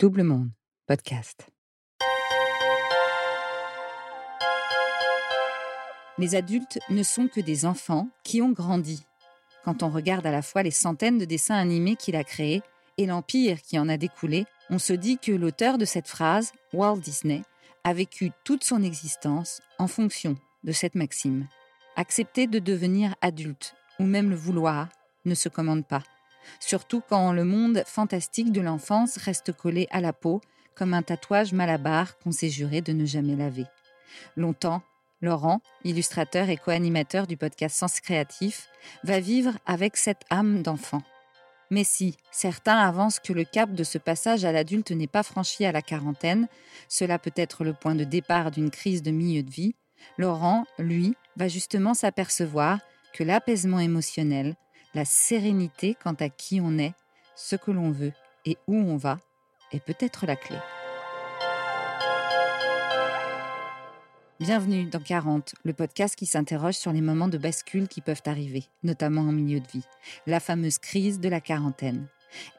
Double Monde, podcast. Les adultes ne sont que des enfants qui ont grandi. Quand on regarde à la fois les centaines de dessins animés qu'il a créés et l'empire qui en a découlé, on se dit que l'auteur de cette phrase, Walt Disney, a vécu toute son existence en fonction de cette maxime. Accepter de devenir adulte, ou même le vouloir, ne se commande pas surtout quand le monde fantastique de l'enfance reste collé à la peau comme un tatouage malabar qu'on s'est juré de ne jamais laver. Longtemps, Laurent, illustrateur et co-animateur du podcast Sens Créatif, va vivre avec cette âme d'enfant. Mais si certains avancent que le cap de ce passage à l'adulte n'est pas franchi à la quarantaine, cela peut être le point de départ d'une crise de milieu de vie, Laurent, lui, va justement s'apercevoir que l'apaisement émotionnel, la sérénité quant à qui on est, ce que l'on veut et où on va est peut-être la clé. Bienvenue dans 40, le podcast qui s'interroge sur les moments de bascule qui peuvent arriver, notamment en milieu de vie, la fameuse crise de la quarantaine.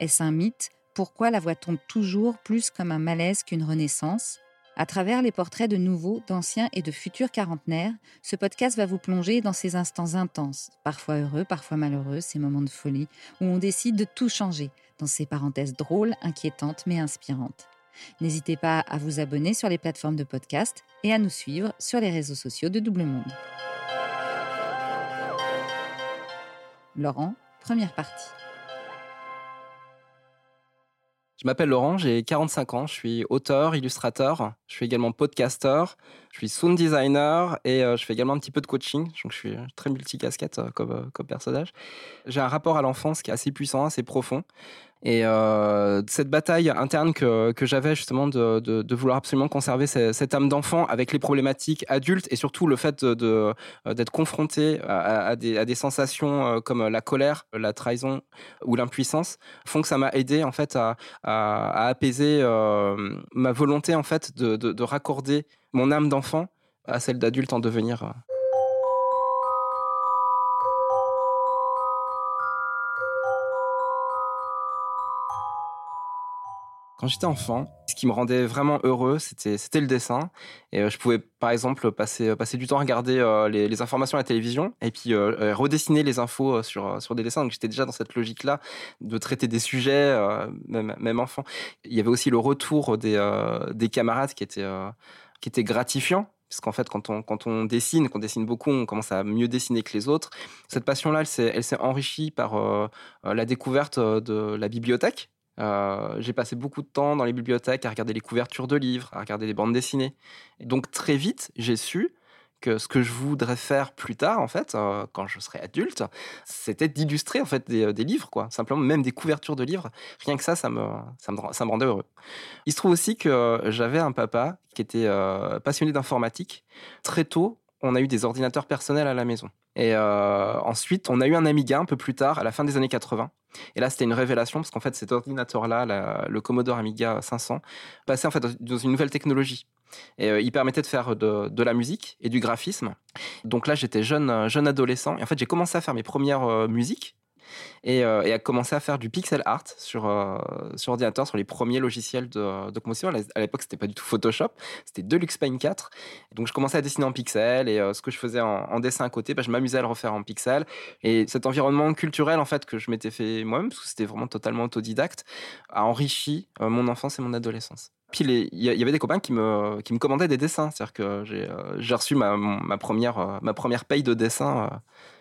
Est-ce un mythe? Pourquoi la voit-on toujours plus comme un malaise qu'une renaissance? À travers les portraits de nouveaux, d'anciens et de futurs quarantenaires, ce podcast va vous plonger dans ces instants intenses, parfois heureux, parfois malheureux, ces moments de folie, où on décide de tout changer, dans ces parenthèses drôles, inquiétantes mais inspirantes. N'hésitez pas à vous abonner sur les plateformes de podcast et à nous suivre sur les réseaux sociaux de Double Monde. Laurent, première partie. Je m'appelle Laurent, j'ai 45 ans, je suis auteur, illustrateur, je suis également podcasteur, je suis sound designer et euh, je fais également un petit peu de coaching, donc je suis très multicasquette euh, comme, euh, comme personnage. J'ai un rapport à l'enfance qui est assez puissant, assez profond. Et euh, cette bataille interne que, que j'avais justement de, de, vouloir absolument conserver cette, âme d'enfant avec les problématiques adultes et surtout le fait d'être de, d'être confronté à, des, à, des, sensations comme la colère, la trahison ou l'impuissance font que ça m'a aidé en fait à, à apaiser euh, ma volonté en fait de, de raccorder mon âme d'enfant à celle d'adulte en devenir. Quand j'étais enfant, ce qui me rendait vraiment heureux, c'était, le dessin. Et euh, je pouvais, par exemple, passer, euh, du temps à regarder euh, les, informations à la télévision et puis redessiner les infos sur, des dessins. Donc j'étais déjà dans cette logique-là de traiter des sujets, même, enfant. Il y avait aussi le retour des, des camarades qui était, gratifiant parce qu'en fait, quand on, quand on dessine, qu'on dessine beaucoup, on commence à mieux dessiner que les autres. Cette passion-là, elle s'est, enrichie par la découverte de la bibliothèque. Euh, j'ai passé beaucoup de temps dans les bibliothèques à regarder les couvertures de livres, à regarder des bandes dessinées. Et donc très vite, j'ai su que ce que je voudrais faire plus tard, en fait, euh, quand je serai adulte, c'était d'illustrer en fait des, des, livres, quoi. Simplement, même des couvertures de livres. Rien que ça, ça me, ça me, rendait heureux. Il se trouve aussi que j'avais un papa qui était euh, passionné d'informatique. Très tôt, on a eu des ordinateurs personnels à la maison. Et euh, ensuite, on a eu un Amiga un peu plus tard, à la fin des années 80. Et là, c'était une révélation parce qu'en fait, cet ordinateur-là, le Commodore Amiga 500, passait en fait dans une nouvelle technologie. Et euh, il permettait de faire de, la musique et du graphisme. Donc là, j'étais jeune, jeune adolescent. Et en fait, j'ai commencé à faire mes premières euh, musiques et, euh, et, a commencé à faire du pixel art sur, euh, sur ordinateur, sur les premiers logiciels de, de composition. À l'époque, c'était pas du tout Photoshop, c'était Deluxe Paint 4. Donc, je commençais à dessiner en pixel et euh, ce que je faisais en, dessin à côté, bah, je m'amusais à le refaire en pixel. Et cet environnement culturel, en fait, que je m'étais fait moi-même, parce que c'était vraiment totalement autodidacte, a enrichi euh, mon enfance et mon adolescence. Puis il y, avait des copains qui me, qui me commandaient des dessins. C'est-à-dire que j'ai euh, reçu ma, ma, première, ma première paye de dessin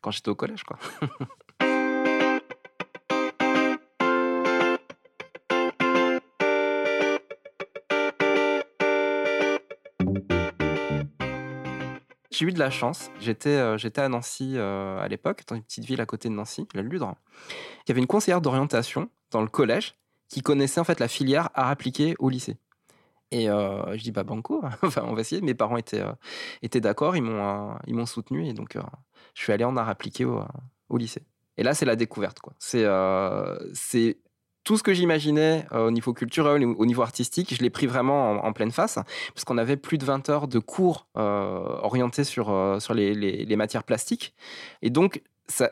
quand j'étais au collège. Quoi. j'ai eu de la chance. J'étais euh, à Nancy euh, à l'époque, dans une petite ville à côté de Nancy, la Ludre. Il y avait une conseillère d'orientation dans le collège qui connaissait en fait la filière à appliquer au lycée. Et euh, je dis bah banco, enfin on va essayer. Mes parents étaient euh, étaient d'accord, ils m'ont ils soutenu et donc je suis allé en art appliqué au, au lycée. Et là c'est la découverte quoi. C'est c'est tout ce que j'imaginais euh, au niveau culturel, au niveau artistique, je l'ai pris vraiment en, pleine face, parce qu'on avait plus de 20 heures de cours euh, orientés sur, euh, sur les, les, matières plastiques. Et donc,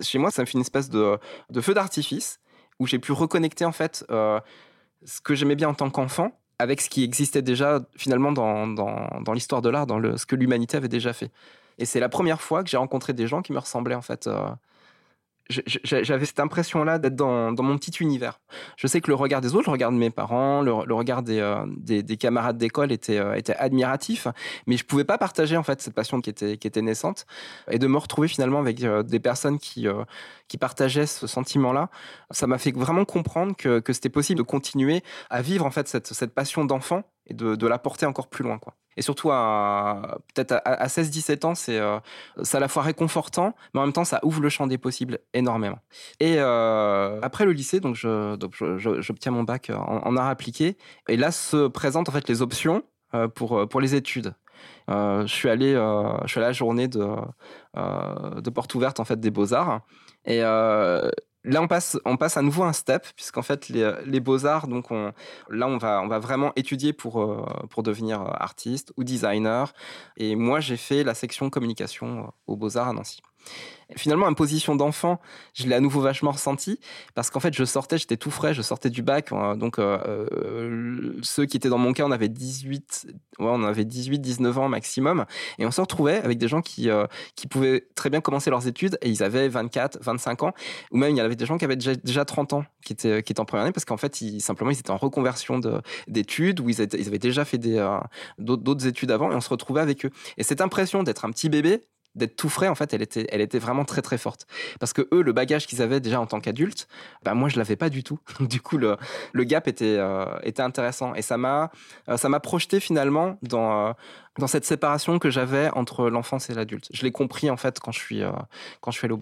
chez moi, ça me fait une espèce de, de feu d'artifice, où j'ai pu reconnecter en fait ce que j'aimais bien en tant qu'enfant avec ce qui existait déjà finalement dans, dans, l'histoire de l'art, dans le, ce que l'humanité avait déjà fait. Et c'est la première fois que j'ai rencontré des gens qui me ressemblaient en fait. J'avais cette impression-là d'être dans, mon petit univers. Je sais que le regard des autres, le regard de mes parents, le, regard euh, des, des, camarades d'école était, euh, admiratif, mais je pouvais pas partager en fait cette passion qui était, naissante et de me retrouver finalement avec euh, des personnes qui, partageaient ce sentiment-là. Ça m'a fait vraiment comprendre que, c'était possible de continuer à vivre en fait cette, passion d'enfant et de, de la porter encore plus loin. Et surtout, à, peut-être à, 16-17 ans, c'est euh, à la fois réconfortant, mais en même temps, ça ouvre le champ des possibles énormément. Et euh, après le lycée, donc j'obtiens mon bac en, art appliqué. Et là se présentent en fait les options euh, pour, pour les études. je suis allé, je suis à la journée de, de porte ouverte en fait des beaux arts. Et Là, on passe, on passe à nouveau un step, puisqu'en fait, les, beaux-arts, donc on, là, on va, on va vraiment étudier pour, euh, pour devenir artiste ou designer. Et moi, j'ai fait la section communication aux beaux-arts à Nancy. Finalement, en position d'enfant, je l'ai à nouveau vachement ressenti parce qu'en fait, je sortais, j'étais tout frais, je sortais du bac. Euh, donc, euh, euh, ceux qui étaient dans mon cas, on avait 18, ouais, on avait 18, 19 ans maximum. Et on se retrouvait avec des gens qui, qui pouvaient très bien commencer leurs études et ils avaient 24, 25 ans. Ou même, il y avait des gens qui avaient déjà, déjà 30 ans qui étaient, qui étaient en première année parce qu'en fait, ils, simplement, ils étaient en reconversion d'études ou ils, ils, avaient déjà fait d'autres études avant et on se retrouvait avec eux. Et cette impression d'être un petit bébé, d'être tout frais, en fait, elle était, elle était vraiment très très forte. Parce que eux, le bagage qu'ils avaient déjà en tant qu'adultes, bah moi je l'avais pas du tout. du coup, le, le gap était, euh, était intéressant et ça m'a, euh, ça m'a projeté finalement dans, euh, dans cette séparation que j'avais entre l'enfance et l'adulte. Je l'ai compris en fait quand je suis, quand je suis allé.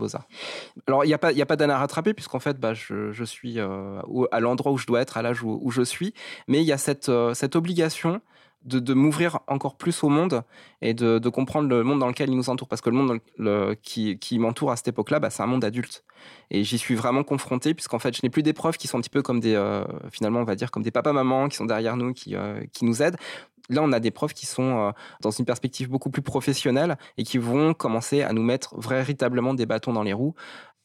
Alors il n'y a pas, y a pas d'âne à rattraper puisqu'en fait, bah, je, je suis à l'endroit où je dois être, à l'âge où, où, je suis, mais il y a cette, cette obligation de, m'ouvrir encore plus au monde et de, comprendre le monde dans lequel il nous entoure. Parce que le monde qui, m'entoure à cette époque-là, bah, c'est un monde adulte. Et j'y suis vraiment confronté, puisqu'en fait, je n'ai plus des profs qui sont un petit peu comme des, euh, finalement, on va dire, comme des papas-mamans qui sont derrière nous, qui, euh, qui nous aident. Là, on a des profs qui sont euh, dans une perspective beaucoup plus professionnelle et qui vont commencer à nous mettre véritablement des bâtons dans les roues.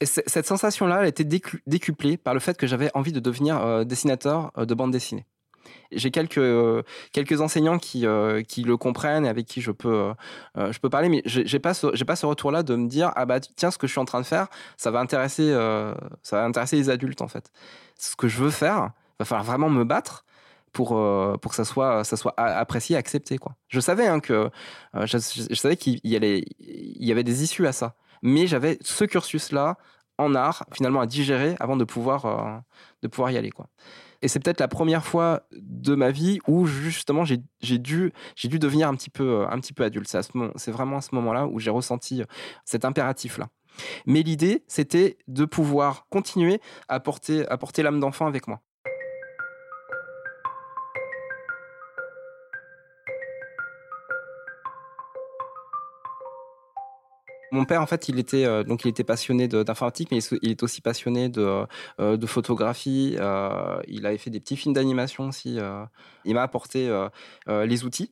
Et cette sensation-là, elle a été décuplée par le fait que j'avais envie de devenir dessinateur de bande dessinée j'ai quelques, euh, quelques enseignants qui, euh, qui le comprennent et avec qui je peux, euh, je peux parler, mais j'ai pas ce, pas ce retour-là de me dire ah bah tiens ce que je suis en train de faire, ça va intéresser, ça va intéresser les adultes en fait. Ce que je veux faire, va falloir vraiment me battre pour, pour que ça soit, ça soit apprécié, accepté. Quoi. Je savais hein, que je, qu'il y, il y avait des issues à ça, mais j'avais ce cursus-là en art finalement à digérer avant de pouvoir, de pouvoir y aller. Quoi. Et c'est peut-être la première fois de ma vie où justement j'ai dû, devenir un petit peu, euh, un petit peu adulte. C'est vraiment à ce moment-là où j'ai ressenti euh, cet impératif-là. Mais l'idée, c'était de pouvoir continuer à porter, à porter l'âme d'enfant avec moi. Mon père, en fait, il était euh, donc il était passionné d'informatique, mais il, est aussi passionné de, euh, photographie. Euh, il avait fait des petits films d'animation aussi. il m'a apporté les outils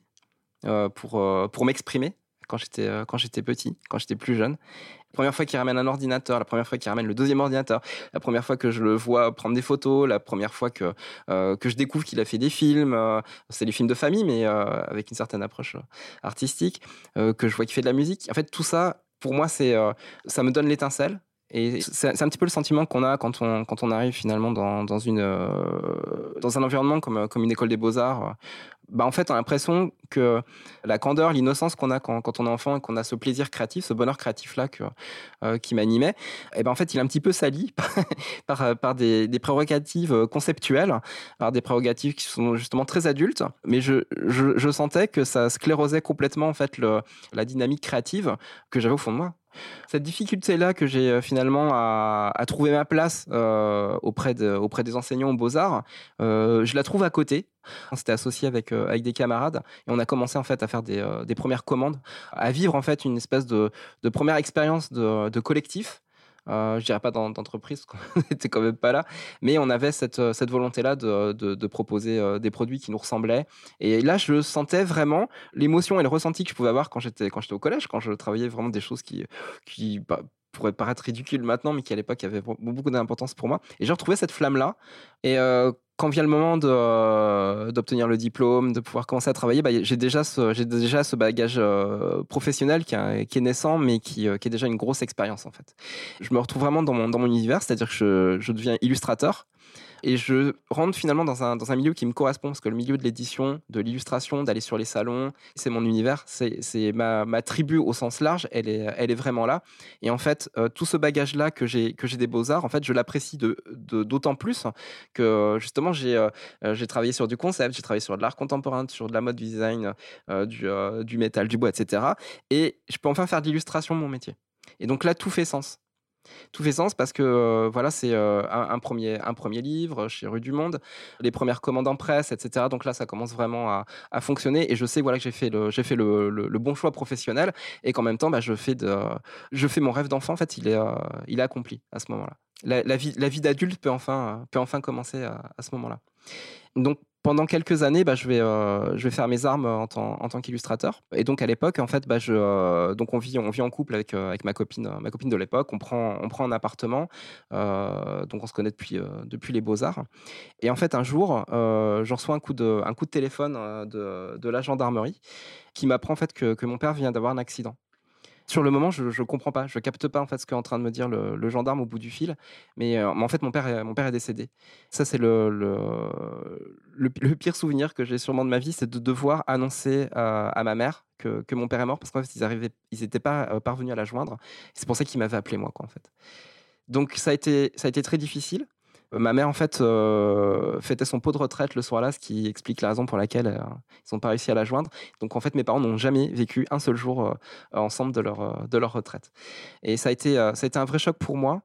pour pour m'exprimer quand j'étais quand j'étais petit, quand j'étais plus jeune. La première fois qu'il ramène un ordinateur, la première fois qu'il ramène le deuxième ordinateur, la première fois que je le vois prendre des photos, la première fois que que je découvre qu'il a fait des films, c'est des films de famille mais avec une certaine approche artistique, que je vois qu'il fait de la musique. En fait, tout ça, pour moi, c'est, euh, ça me donne l'étincelle. Et c'est un petit peu le sentiment qu'on a quand on, quand on arrive finalement dans, dans, une, euh, dans un environnement comme, comme une école des beaux-arts. Bah en fait, on a l'impression que la candeur, l'innocence qu'on a quand, on est enfant et qu'on a ce plaisir créatif, ce bonheur créatif-là euh, qui m'animait, et eh ben en fait, il est un petit peu sali par, par des, prérogatives conceptuelles, par des prérogatives qui sont justement très adultes. Mais je, sentais que ça sclérosait complètement en fait la dynamique créative que j'avais au fond de moi. Cette difficulté-là que j'ai euh, finalement à, trouver ma place euh, auprès, de, auprès des enseignants aux beaux-arts, euh, je la trouve à côté. On s'était associé avec, des camarades et on a commencé en fait à faire des, premières commandes, à vivre en fait une espèce de, première expérience de collectif euh, je dirais pas d'entreprise, n'était quand même pas là, mais on avait cette, euh, volonté-là de, de, proposer euh, des produits qui nous ressemblaient. Et là, je sentais vraiment l'émotion et le ressenti que je pouvais avoir quand j'étais quand j'étais au collège, quand je travaillais vraiment des choses qui, qui bah, pourrait paraître ridicule maintenant, mais qui à l'époque avait beaucoup d'importance pour moi. Et j'ai retrouvé cette flamme-là. Et quand vient le moment d'obtenir le diplôme, de pouvoir commencer à travailler, bah, j'ai déjà ce, déjà ce bagage professionnel qui, qui, est naissant, mais qui, qui, est déjà une grosse expérience en fait. Je me retrouve vraiment dans mon, dans mon univers, c'est-à-dire que je, je deviens illustrateur. Et je rentre finalement dans un, dans un milieu qui me correspond, parce que le milieu de l'édition, de l'illustration, d'aller sur les salons, c'est mon univers, c'est ma, ma, tribu au sens large, elle est, elle est vraiment là. Et en fait, euh, tout ce bagage-là que j'ai des beaux-arts, en fait, je l'apprécie d'autant plus que justement, j'ai euh, euh, j'ai travaillé sur du concept, j'ai travaillé sur de l'art contemporain, sur de la mode design, du, du métal, du bois, etc. Et je peux enfin faire de l'illustration mon métier. Et donc là, tout fait sens tout fait sens parce que voilà, c'est un, premier, un premier livre chez Rue du Monde, les premières commandes en presse, etc. Donc là, ça commence vraiment à, fonctionner et je sais voilà, que j'ai fait, le, j'ai fait le, le, bon choix professionnel et qu'en même temps, bah, je, fais de, je fais mon rêve d'enfant. En fait, il est, il est accompli à ce moment-là. La, la, vie, la vie d'adulte peut enfin, peut enfin commencer à, à ce moment-là. Donc, pendant quelques années, bah, je, vais, euh, je vais faire mes armes en, tant, en tant qu'illustrateur. Et donc à l'époque, en fait, bah, je, euh, donc on vit, on vit en couple avec, euh, avec ma copine, ma copine de l'époque. On prend, on prend un appartement, donc on se connaît depuis, depuis les beaux arts. Et en fait, un jour, je reçois un coup de, un coup de téléphone de, de la gendarmerie qui m'apprend en fait que, que mon père vient d'avoir un accident. Sur le moment, je ne comprends pas, je capte pas en fait ce qu'est en train de me dire le, gendarme au bout du fil. Mais, euh, en fait, mon père, est, mon père est décédé. Ça, c'est le, pire souvenir que j'ai sûrement de ma vie, c'est de devoir annoncer à, ma mère que, que, mon père est mort parce qu'en fait, ils arrivaient, ils n'étaient pas euh, parvenus à la joindre. C'est pour ça qu'ils m'avaient appelé moi, quoi, en fait. Donc ça a été, ça a été très difficile. Ma mère, en fait, euh, fêtait son pot de retraite le soir-là, ce qui explique la raison pour laquelle euh, ils n'ont pas réussi à la joindre. Donc, en fait, mes parents n'ont jamais vécu un seul jour euh, ensemble de leur, de leur retraite. Et ça a, été, ça a été un vrai choc pour moi.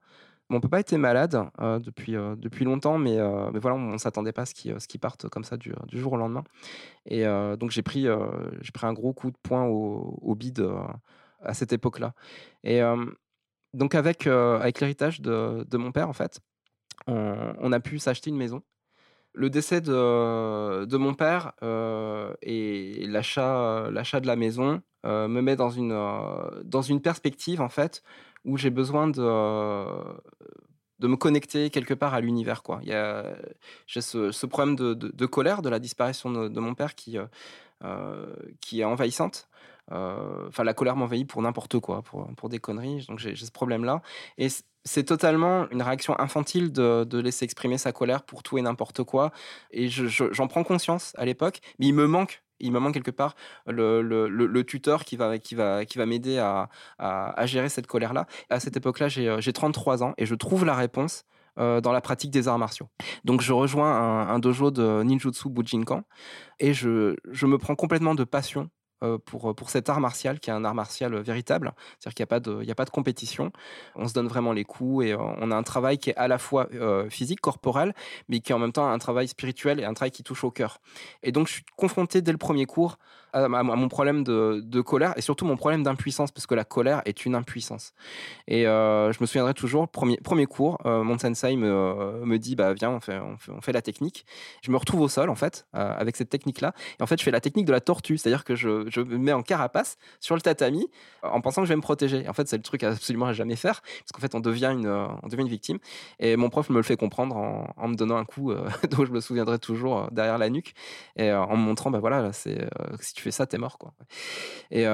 Mon papa était malade depuis, depuis longtemps, mais, mais voilà, on ne s'attendait pas à ce qu'il parte comme ça du, du, jour au lendemain. Et donc, j'ai pris, pris un gros coup de poing au, au bide à cette époque-là. Et donc, avec, avec l'héritage de, de, mon père, en fait, on, a pu s'acheter une maison. Le décès de, mon père euh, et l'achat, de la maison euh, me met dans une, euh, dans une perspective en fait où j'ai besoin de, me connecter quelque part à l'univers. Il y a, j'ai ce, problème de, colère de la disparition de, mon père qui est envahissante. Enfin, la colère m'envahit pour n'importe quoi, pour, pour des conneries. Donc j'ai, ce problème-là. Et c'est totalement une réaction infantile de, laisser exprimer sa colère pour tout et n'importe quoi. Et j'en prends conscience à l'époque, mais il me manque il me manque quelque part le, tuteur qui va, qui va, qui va m'aider à, gérer cette colère-là. À cette époque-là, j'ai 33 ans et je trouve la réponse euh, dans la pratique des arts martiaux. Donc je rejoins un, dojo de ninjutsu Bujinkan et je, je me prends complètement de passion euh, pour, pour cet art martial qui est un art martial véritable. C'est-à-dire qu'il n'y a, pas de, a pas de compétition. On se donne vraiment les coups et euh, on a un travail qui est à la fois euh, physique, corporel, mais qui est en même temps un travail spirituel et un travail qui touche au cœur. Et donc je suis confronté dès le premier cours à, mon problème de, de, colère et surtout mon problème d'impuissance, parce que la colère est une impuissance. Et je me souviendrai toujours, premier, premier cours, mon sensei me, me dit bah, Viens, on fait, on, fait, on fait la technique. Je me retrouve au sol, en fait, avec cette technique-là. Et en fait, je fais la technique de la tortue, c'est-à-dire que je, je me mets en carapace sur le tatami en pensant que je vais me protéger. en fait, c'est le truc absolument à jamais faire, parce qu'en fait, on devient, une, euh, on devient une victime. Et mon prof me le fait comprendre en, me donnant un coup euh, dont je me souviendrai toujours euh, derrière la nuque, et en me montrant, bah voilà, c'est, si tu fais ça, t'es mort. Quoi. Et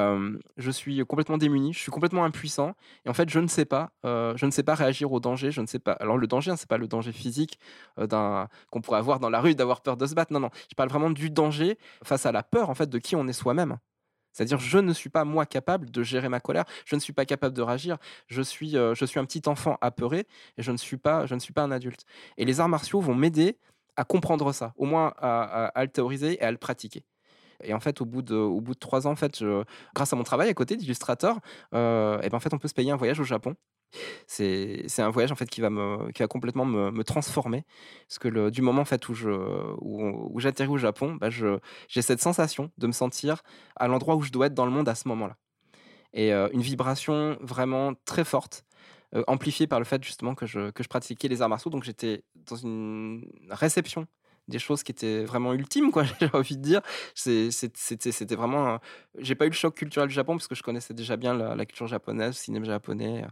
je suis complètement démuni, je suis complètement impuissant, et en fait, je ne sais pas, je ne sais pas réagir au danger, je ne sais pas. Alors, le danger, hein, c'est pas le danger physique qu'on pourrait avoir dans la rue d'avoir peur de se battre, non, non, je parle vraiment du danger face à la peur, en fait, de qui on est soi-même. C'est-à-dire, je ne suis pas moi capable de gérer ma colère, je ne suis pas capable de réagir, je suis, euh, un petit enfant apeuré et je ne suis pas, je ne suis pas un adulte. Et les arts martiaux vont m'aider à comprendre ça, au moins à, le théoriser et à le pratiquer. Et en fait, au bout de, au bout de trois ans, en fait, grâce à mon travail à côté d'illustrateur, euh, ben en fait, on peut se payer un voyage au Japon. C'est un voyage en fait qui va me qui va complètement me, me transformer. Parce que du moment en fait où je où, j'atterris au Japon bah j'ai cette sensation de me sentir à l'endroit où je dois être dans le monde à ce moment-là. Et euh, une vibration vraiment très forte euh, amplifiée par le fait justement que je que je pratiquais les arts martiaux. Donc j'étais dans une réception des choses qui étaient vraiment ultimes, quoi, j'ai envie de dire. C'était vraiment. J'ai pas eu le choc culturel du Japon parce que je connaissais déjà bien la, culture japonaise, le cinéma japonais.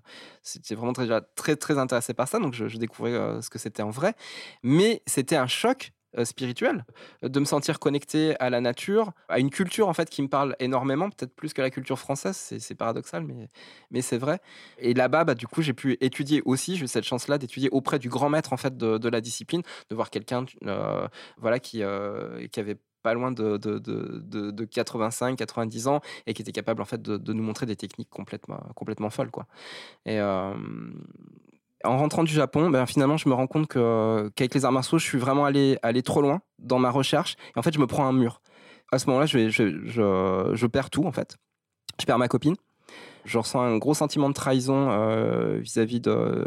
C'était vraiment très, très, très intéressé par ça, donc je, découvrais ce que c'était en vrai. Mais c'était un choc euh, spirituel, de me sentir connecté à la nature, à une culture en fait qui me parle énormément, peut-être plus que la culture française, c'est paradoxal, mais, mais c'est vrai. Et là-bas, bah, du coup, j'ai pu étudier aussi, j'ai eu cette chance-là d'étudier auprès du grand maître en fait de, la discipline, de voir quelqu'un euh, voilà, qui, euh, qui avait pas loin de, de, de, 85, 90 ans et qui était capable en fait de, nous montrer des techniques complètement, complètement folles. Quoi. En rentrant du Japon, ben, finalement, je me rends compte qu'avec les arts martiaux, je suis vraiment allé, trop loin dans ma recherche. Et en fait, je me prends un mur. À ce moment-là, je, perds tout, en fait. Je perds ma copine. Je ressens un gros sentiment de trahison euh, vis-à-vis d'un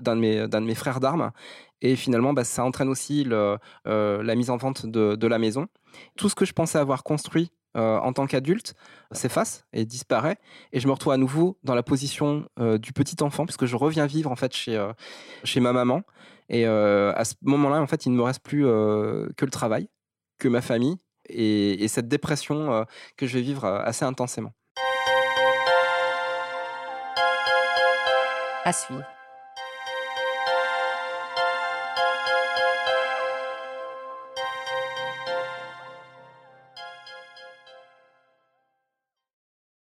de, mes, frères d'armes. Et finalement, bah, ça entraîne aussi euh, la mise en vente de, la maison. Tout ce que je pensais avoir construit euh, en tant qu'adulte s'efface et disparaît. Et je me retrouve à nouveau dans la position euh, du petit enfant puisque je reviens vivre en fait chez euh, chez ma maman. Et à ce moment-là en fait il ne me reste plus que le travail que ma famille et, et cette dépression que je vais vivre assez intensément. À suivre